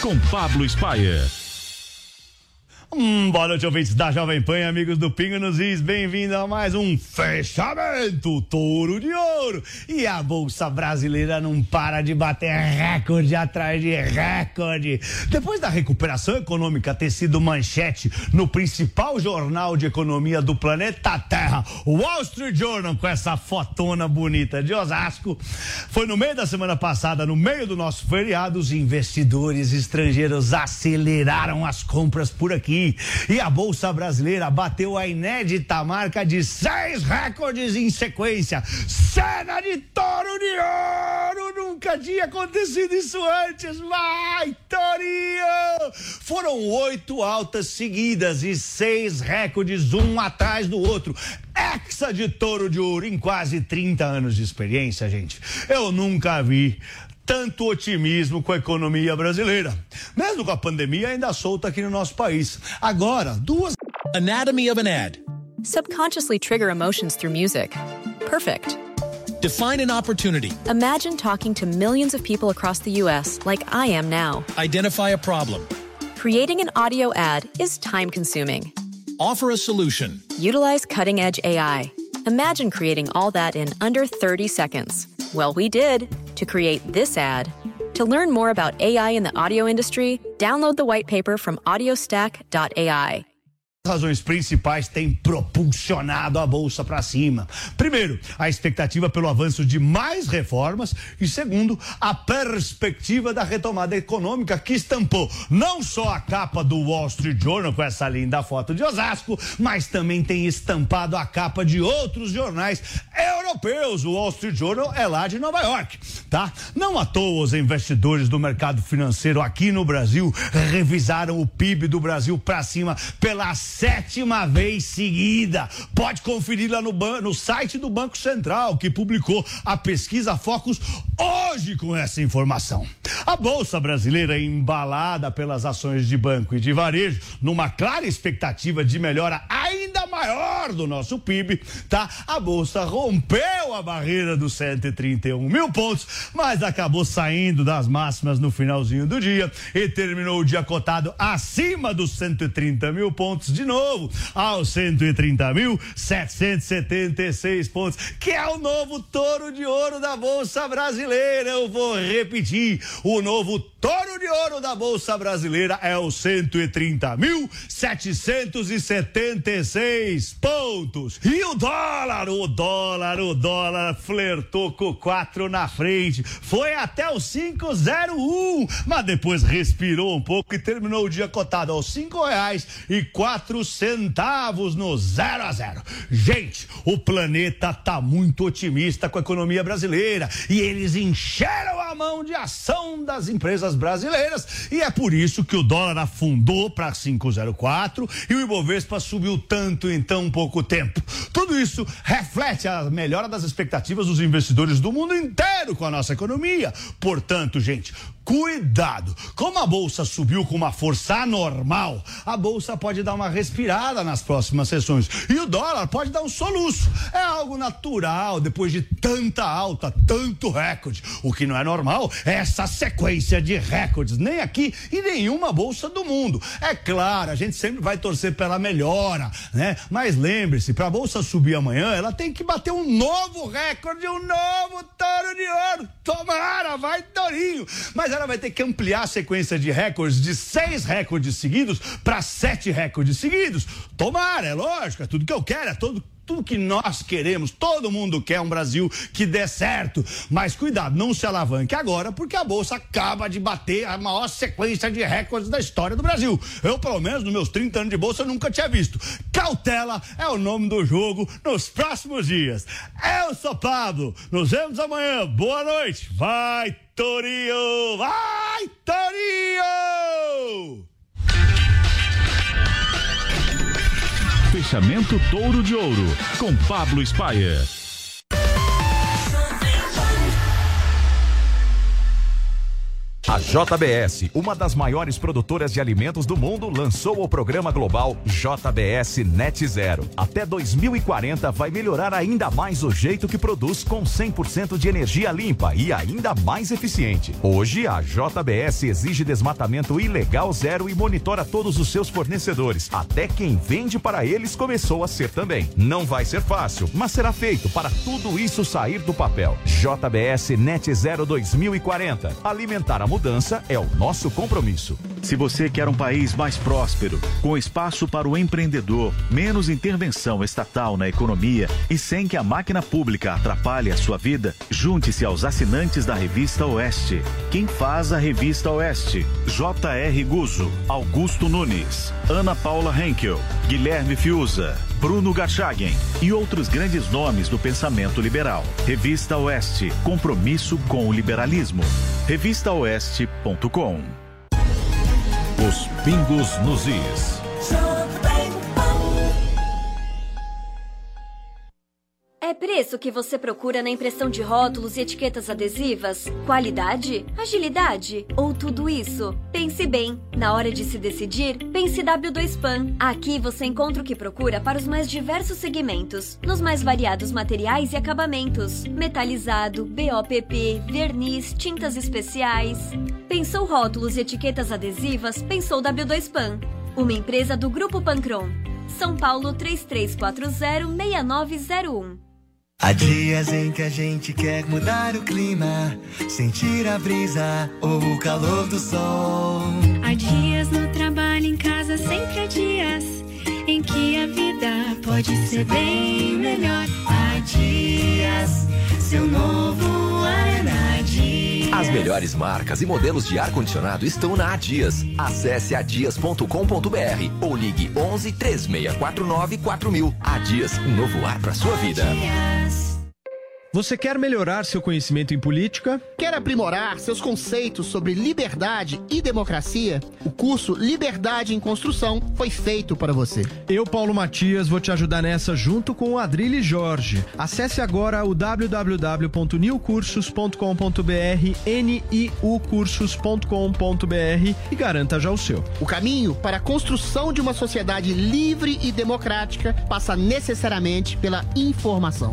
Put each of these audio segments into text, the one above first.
com Pablo Spayer. Hum, boa noite, ouvintes da Jovem Pan, amigos do Pingo nos Is. Bem-vindo a mais um fechamento Touro de Ouro. E a Bolsa Brasileira não para de bater recorde atrás de recorde. Depois da recuperação econômica ter sido manchete no principal jornal de economia do planeta Terra, o Wall Street Journal, com essa fotona bonita de Osasco, foi no meio da semana passada, no meio do nosso feriado, os investidores estrangeiros aceleraram as compras por aqui e a Bolsa Brasileira bateu a inédita marca de seis recordes em sequência. Cena de touro de ouro! Nunca tinha acontecido isso antes. Vai, Torinho! Foram oito altas seguidas e seis recordes, um atrás do outro. Hexa de touro de ouro em quase 30 anos de experiência, gente. Eu nunca vi tanto otimismo com a economia brasileira. Mesmo com a pandemia ainda solta aqui no nosso país. Agora, duas. Anatomy of an ad. Subconsciously trigger emotions through music. Perfect. Define an opportunity. Imagine talking to millions of people across the U.S. like I am now. Identify a problem. Creating an audio ad is time consuming. Offer a solution. Utilize cutting edge AI. Imagine creating all that in under 30 seconds. Well, we did to create this ad. To learn more about AI in the audio industry, download the white paper from audiostack.ai. razões principais têm propulsionado a bolsa para cima. Primeiro, a expectativa pelo avanço de mais reformas e segundo, a perspectiva da retomada econômica que estampou não só a capa do Wall Street Journal com essa linda foto de Osasco, mas também tem estampado a capa de outros jornais europeus. O Wall Street Journal é lá de Nova York, tá? Não à toa os investidores do mercado financeiro aqui no Brasil revisaram o PIB do Brasil para cima pela sétima vez seguida. Pode conferir lá no, no site do Banco Central, que publicou a pesquisa Focus hoje com essa informação. A Bolsa Brasileira, embalada pelas ações de banco e de varejo, numa clara expectativa de melhora maior do nosso PIB, tá? A Bolsa rompeu a barreira dos 131 mil pontos, mas acabou saindo das máximas no finalzinho do dia e terminou o dia cotado acima dos 130 mil pontos de novo aos 130.776 pontos, que é o novo touro de ouro da Bolsa Brasileira. Eu vou repetir: o novo touro de ouro da Bolsa Brasileira é o 130.776 pontos. E o dólar, o dólar, o dólar flertou com o 4 na frente. Foi até o 501, mas depois respirou um pouco e terminou o dia cotado aos cinco reais e quatro centavos no zero a zero. Gente, o planeta tá muito otimista com a economia brasileira e eles encheram a mão de ação das empresas brasileiras e é por isso que o dólar afundou para 504 e o Ibovespa subiu tanto em tão pouco tempo. Tudo isso reflete a melhora das expectativas dos investidores do mundo inteiro com a nossa economia. Portanto, gente, cuidado. Como a bolsa subiu com uma força anormal, a bolsa pode dar uma respirada nas próximas sessões e o dólar pode dar um soluço. É algo natural depois de tanta alta, tanto recorde. O que não é normal é essa sequência de recordes, nem aqui e nenhuma bolsa do mundo. É claro, a gente sempre vai torcer pela melhora, né? Mas lembre-se, para a bolsa subir amanhã, ela tem que bater um novo recorde, um novo touro de ouro. Tomara, vai Torinho. Mas ela vai ter que ampliar a sequência de recordes de seis recordes seguidos para sete recordes seguidos. Tomara, é lógico, é tudo que eu quero, é todo tudo que nós queremos, todo mundo quer um Brasil que dê certo. Mas cuidado, não se alavanque agora, porque a Bolsa acaba de bater a maior sequência de recordes da história do Brasil. Eu, pelo menos, nos meus 30 anos de Bolsa, nunca tinha visto. Cautela é o nome do jogo nos próximos dias. Eu sou Pablo, nos vemos amanhã. Boa noite. Vai, Torinho! Vai, Torinho! Fechamento Touro de Ouro, com Pablo Spayer. A JBS, uma das maiores produtoras de alimentos do mundo, lançou o programa global JBS Net Zero. Até 2040 vai melhorar ainda mais o jeito que produz com 100% de energia limpa e ainda mais eficiente. Hoje, a JBS exige desmatamento ilegal zero e monitora todos os seus fornecedores. Até quem vende para eles começou a ser também. Não vai ser fácil, mas será feito para tudo isso sair do papel. JBS Net Zero 2040. Alimentar a mudança é o nosso compromisso. Se você quer um país mais próspero, com espaço para o empreendedor, menos intervenção estatal na economia e sem que a máquina pública atrapalhe a sua vida, junte-se aos assinantes da Revista Oeste. Quem faz a Revista Oeste? J.R. Guzo, Augusto Nunes, Ana Paula Henkel, Guilherme Fiuza, Bruno Garchagen e outros grandes nomes do pensamento liberal. Revista Oeste, compromisso com o liberalismo. Revistaoeste.com Os pingos nos is. Preço que você procura na impressão de rótulos e etiquetas adesivas? Qualidade? Agilidade? Ou tudo isso? Pense bem. Na hora de se decidir, pense W2PAN. Aqui você encontra o que procura para os mais diversos segmentos, nos mais variados materiais e acabamentos: metalizado, BOPP, verniz, tintas especiais. Pensou rótulos e etiquetas adesivas? Pensou W2PAN. Uma empresa do Grupo Pancron. São Paulo 33406901. Há dias em que a gente quer mudar o clima, sentir a brisa ou o calor do sol. Há dias no trabalho, em casa, sempre há dias em que a vida pode ser bem melhor. Há dias, seu novo ar é na Dias. As melhores marcas e modelos de ar-condicionado estão na Adias. Acesse adias.com.br ou ligue 11 3649 4000. Adias, um novo ar para sua vida. Você quer melhorar seu conhecimento em política? Quer aprimorar seus conceitos sobre liberdade e democracia? O curso Liberdade em Construção foi feito para você. Eu, Paulo Matias, vou te ajudar nessa junto com o Adrilho Jorge. Acesse agora o www.niucursos.com.br, niucursos.com.br e garanta já o seu. O caminho para a construção de uma sociedade livre e democrática passa necessariamente pela informação.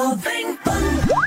Jovem Pan.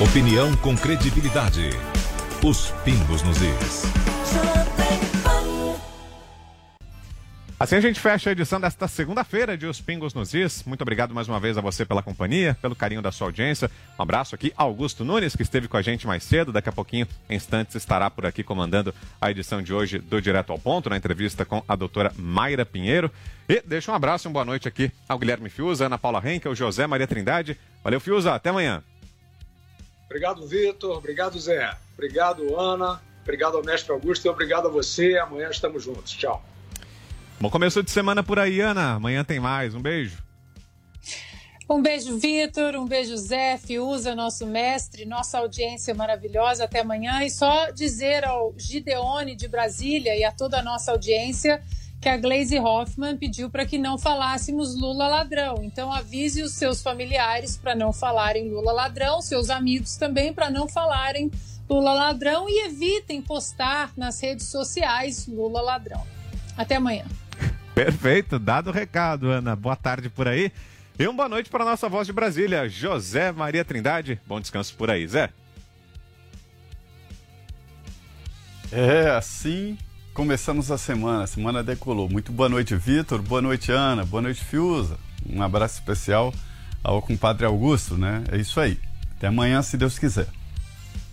Opinião com credibilidade. Os pingos nos is. Assim a gente fecha a edição desta segunda-feira de Os Pingos nos Is. Muito obrigado mais uma vez a você pela companhia, pelo carinho da sua audiência. Um abraço aqui, Augusto Nunes, que esteve com a gente mais cedo. Daqui a pouquinho, em instantes, estará por aqui comandando a edição de hoje do Direto ao Ponto, na entrevista com a doutora Mayra Pinheiro. E deixa um abraço e uma boa noite aqui ao Guilherme Fiuza, Ana Paula Henkel, José Maria Trindade. Valeu, Fiuza, até amanhã. Obrigado, Vitor. Obrigado, Zé. Obrigado, Ana. Obrigado ao mestre Augusto e obrigado a você. Amanhã estamos juntos. Tchau. Bom começo de semana por aí, Ana. Amanhã tem mais. Um beijo. Um beijo, Vitor. Um beijo, Zé, Fiuza, nosso mestre, nossa audiência maravilhosa. Até amanhã. E só dizer ao Gideone de Brasília e a toda a nossa audiência que a Glaze Hoffman pediu para que não falássemos Lula ladrão. Então avise os seus familiares para não falarem Lula ladrão, seus amigos também para não falarem Lula ladrão e evitem postar nas redes sociais Lula ladrão. Até amanhã. Perfeito, dado o recado, Ana. Boa tarde por aí. E uma boa noite para a nossa voz de Brasília, José Maria Trindade. Bom descanso por aí, Zé. É, assim começamos a semana. A semana decolou. Muito boa noite, Vitor. Boa noite, Ana. Boa noite, Fiuza. Um abraço especial ao compadre Augusto, né? É isso aí. Até amanhã, se Deus quiser.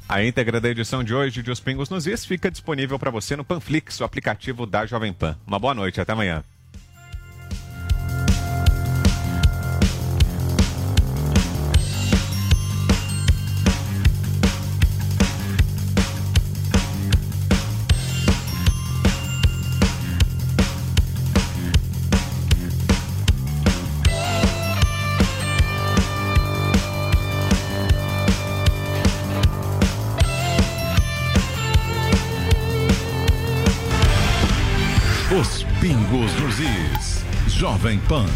A íntegra da edição de hoje de Os Pingos nos Is fica disponível para você no Panflix, o aplicativo da Jovem Pan. Uma boa noite, até amanhã. 20.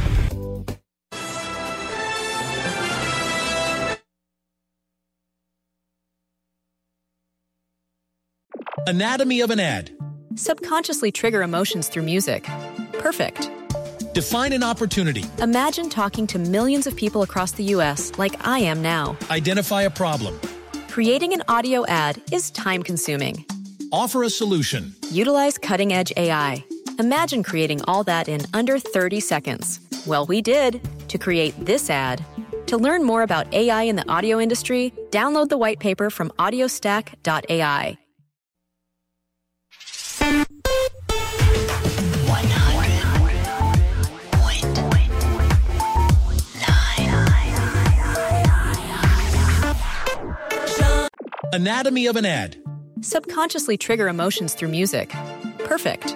Anatomy of an ad. Subconsciously trigger emotions through music. Perfect. Define an opportunity. Imagine talking to millions of people across the U.S. like I am now. Identify a problem. Creating an audio ad is time consuming. Offer a solution. Utilize cutting edge AI Imagine creating all that in under 30 seconds. Well, we did to create this ad. To learn more about AI in the audio industry, download the white paper from audiostack.ai. Anatomy of an ad. Subconsciously trigger emotions through music. Perfect.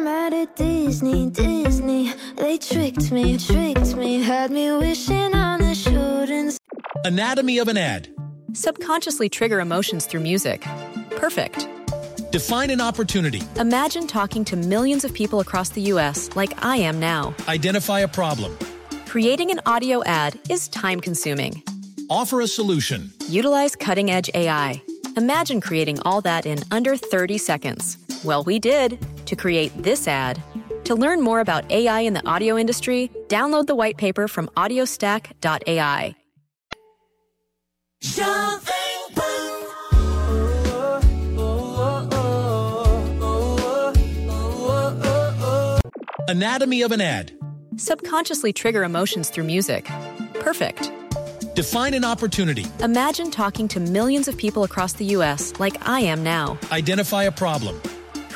I'm mad at Disney, Disney. They tricked me, tricked me, had me wishing on a shooting. Anatomy of an ad. Subconsciously trigger emotions through music. Perfect. Define an opportunity. Imagine talking to millions of people across the U.S. like I am now. Identify a problem. Creating an audio ad is time consuming. Offer a solution. Utilize cutting edge AI. Imagine creating all that in under 30 seconds. Well, we did to create this ad. To learn more about AI in the audio industry, download the white paper from audiostack.ai. Anatomy of an ad. Subconsciously trigger emotions through music. Perfect. Define an opportunity. Imagine talking to millions of people across the U.S. like I am now. Identify a problem.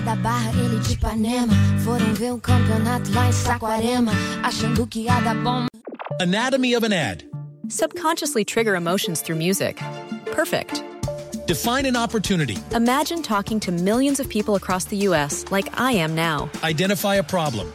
Ella era lá da Barra, ele de Ipanema. Foram ver o campeonato lá em Saquarema, achando que ia dar bom. Anatomy of an ad. Subconsciously trigger emotions through music. Perfect. Define an opportunity. Imagine talking to millions of people across the U.S. like I am now. Identify a problem.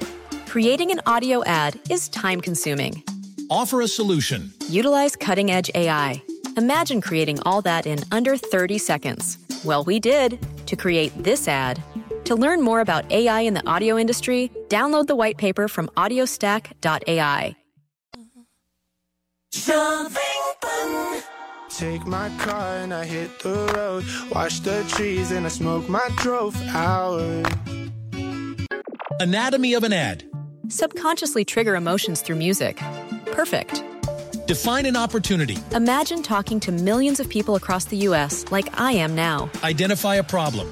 Creating an audio ad is time consuming. Offer a solution. Utilize cutting edge AI. Imagine creating all that in under 30 seconds. Well, we did to create this ad. To learn more about AI in the audio industry, download the white paper from audiostack.ai. Take my car and I hit the road. Watch the trees and I smoke my drove for. Anatomy of an ad. Subconsciously trigger emotions through music. Perfect. Define an opportunity. Imagine talking to millions of people across the U.S. like I am now. Identify a problem.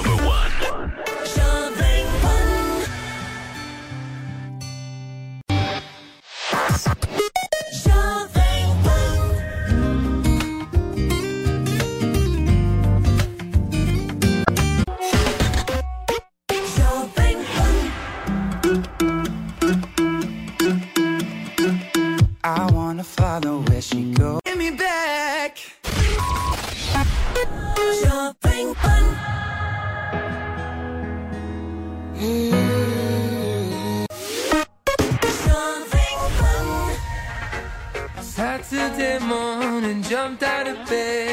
Saturday morning, jumped out of bed.